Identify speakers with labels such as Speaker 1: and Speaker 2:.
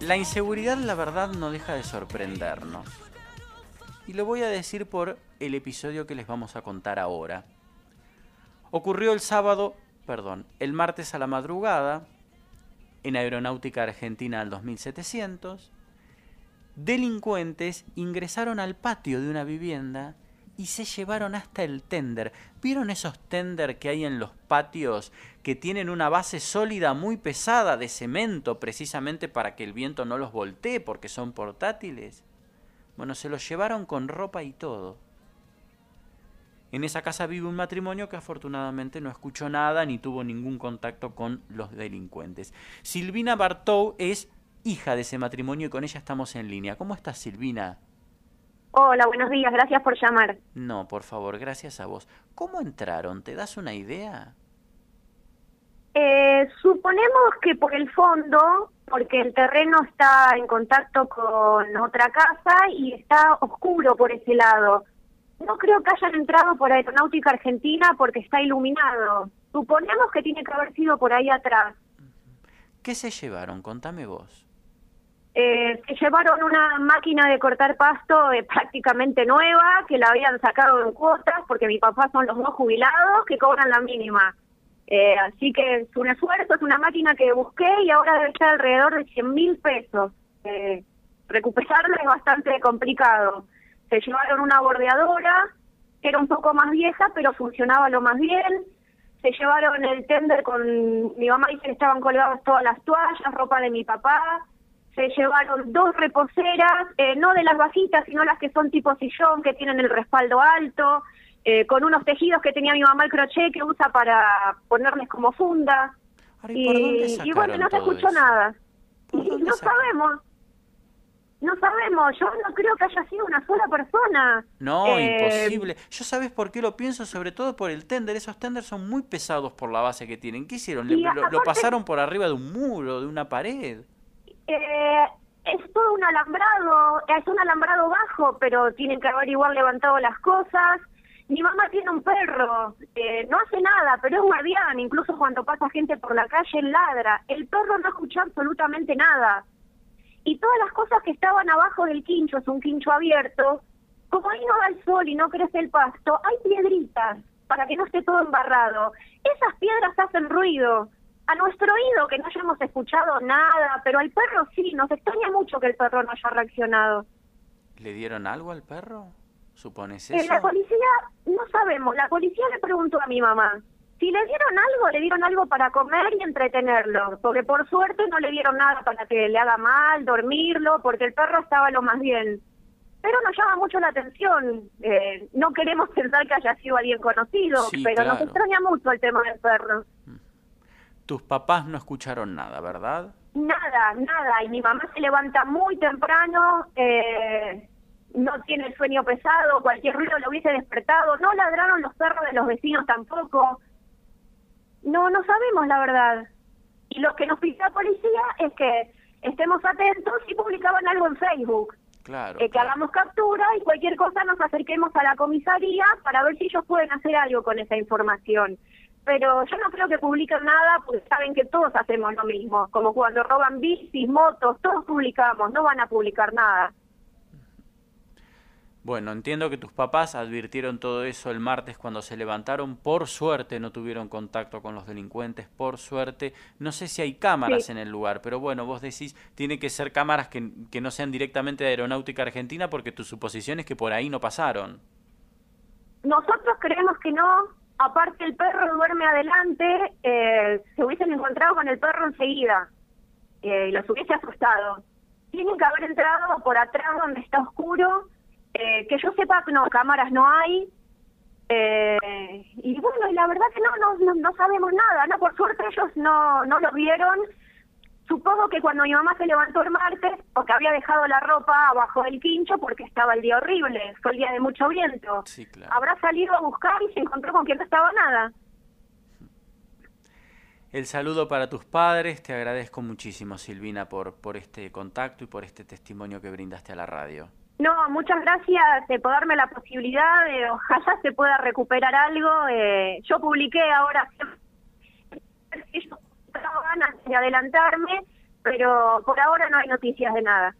Speaker 1: La inseguridad, la verdad, no deja de sorprendernos. Y lo voy a decir por el episodio que les vamos a contar ahora. Ocurrió el sábado, perdón, el martes a la madrugada, en Aeronáutica Argentina al 2700, delincuentes ingresaron al patio de una vivienda y se llevaron hasta el tender. ¿Vieron esos tender que hay en los patios que tienen una base sólida muy pesada de cemento precisamente para que el viento no los voltee porque son portátiles? Bueno, se los llevaron con ropa y todo. En esa casa vive un matrimonio que afortunadamente no escuchó nada ni tuvo ningún contacto con los delincuentes. Silvina Bartou es hija de ese matrimonio y con ella estamos en línea. ¿Cómo estás, Silvina?
Speaker 2: Hola, buenos días, gracias por llamar.
Speaker 1: No, por favor, gracias a vos. ¿Cómo entraron? ¿Te das una idea?
Speaker 2: Eh, suponemos que por el fondo, porque el terreno está en contacto con otra casa y está oscuro por ese lado. No creo que hayan entrado por Aeronáutica Argentina porque está iluminado. Suponemos que tiene que haber sido por ahí atrás.
Speaker 1: ¿Qué se llevaron? Contame vos.
Speaker 2: Eh, se llevaron una máquina de cortar pasto eh, prácticamente nueva, que la habían sacado en cuotas, porque mi papá son los dos jubilados que cobran la mínima. Eh, así que es un esfuerzo, es una máquina que busqué y ahora debe estar alrededor de 100 mil pesos. recuperarla es bastante complicado. Se llevaron una bordeadora, que era un poco más vieja, pero funcionaba lo más bien. Se llevaron el tender con... Mi mamá dice que estaban colgadas todas las toallas, ropa de mi papá. Se llevaron dos reposeras, eh, no de las bajitas, sino las que son tipo sillón, que tienen el respaldo alto, eh, con unos tejidos que tenía mi mamá el crochet que usa para ponerles como funda.
Speaker 1: y,
Speaker 2: y, bueno, no se escuchó nada. no sabemos. No sabemos, yo no creo que haya sido una sola persona.
Speaker 1: No, eh, imposible. Yo sabes por qué lo pienso, sobre todo por el tender. Esos tenders son muy pesados por la base que tienen. ¿Qué hicieron? lo, pasaron por arriba de un muro, de una pared?
Speaker 2: Eh, es todo un alambrado, es un alambrado bajo, pero tienen que haber igual levantado las cosas. Mi mamá tiene un perro, eh, no hace nada, pero es guardián, incluso cuando pasa gente por la calle ladra. El perro no escucha absolutamente nada y todas las cosas que estaban abajo del quincho, es un quincho abierto, como ahí no da el sol y no crece el pasto, hay piedritas para que no esté todo embarrado. Esas piedras hacen ruido. A nuestro oído, que no hayamos escuchado nada, pero al perro sí, nos extraña mucho que el perro no haya reaccionado.
Speaker 1: ¿Le dieron algo al perro? ¿Supones
Speaker 2: eh,
Speaker 1: eso?
Speaker 2: la policía, no sabemos. La policía le preguntó a mi mamá. Si le dieron algo, le dieron algo para comer y entretenerlo, porque por suerte no le dieron nada para que le haga mal, dormirlo, porque el perro estaba lo más bien. Pero nos llama mucho la atención, eh, no queremos pensar que haya sido alguien conocido, pero nos extraña mucho el tema del perro.
Speaker 1: Tus papás no escucharon nada, ¿verdad?
Speaker 2: Nada, nada, y mi mamá se levanta muy temprano, eh, no tiene el sueño pesado, cualquier ruido lo hubiese despertado, no ladraron los perros de los vecinos tampoco, no, no sabemos la verdad. Y lo que nos pidió la policía es que estemos atentos y publicaban algo en Facebook.
Speaker 1: Claro,
Speaker 2: eh, que hagamos captura y cualquier cosa nos acerquemos a la comisaría para ver si ellos pueden hacer algo con esa información. Pero yo no creo que publiquen nada porque saben que todos hacemos lo mismo. Como cuando roban bicis, motos, todos publicamos, no van a publicar nada.
Speaker 1: Bueno, entiendo que tus papás advirtieron todo eso el martes cuando se levantaron. Por suerte no tuvieron contacto con los delincuentes, por suerte. No sé si hay cámaras en el lugar, pero bueno, vos decís, tiene que ser cámaras que, que, no sean directamente de Aeronáutica Argentina porque tu suposición es que por ahí no pasaron.
Speaker 2: Nosotros creemos que no. Aparte el perro duerme adelante, eh, se hubiesen encontrado con el perro enseguida eh, y los hubiese asustado. Tienen que haber entrado por atrás donde está oscuro eh, que yo sepa, no, cámaras no hay. Eh, y bueno, la verdad que no, no, no, sabemos nada, ¿no? Por suerte ellos no, no lo vieron. Supongo que cuando mi mamá se levantó el martes, porque había dejado la ropa abajo del quincho porque estaba el día horrible, fue el día de mucho viento. Habrá salido a buscar y se encontró con que no estaba nada.
Speaker 1: El saludo para tus padres, te agradezco muchísimo Silvina por, por este contacto y por este testimonio que brindaste a la radio.
Speaker 2: No, muchas gracias eh, por darme la posibilidad. de ojalá se pueda recuperar algo. Eh, yo publiqué ahora, ganas de adelantarme, pero por ahora no hay noticias de nada.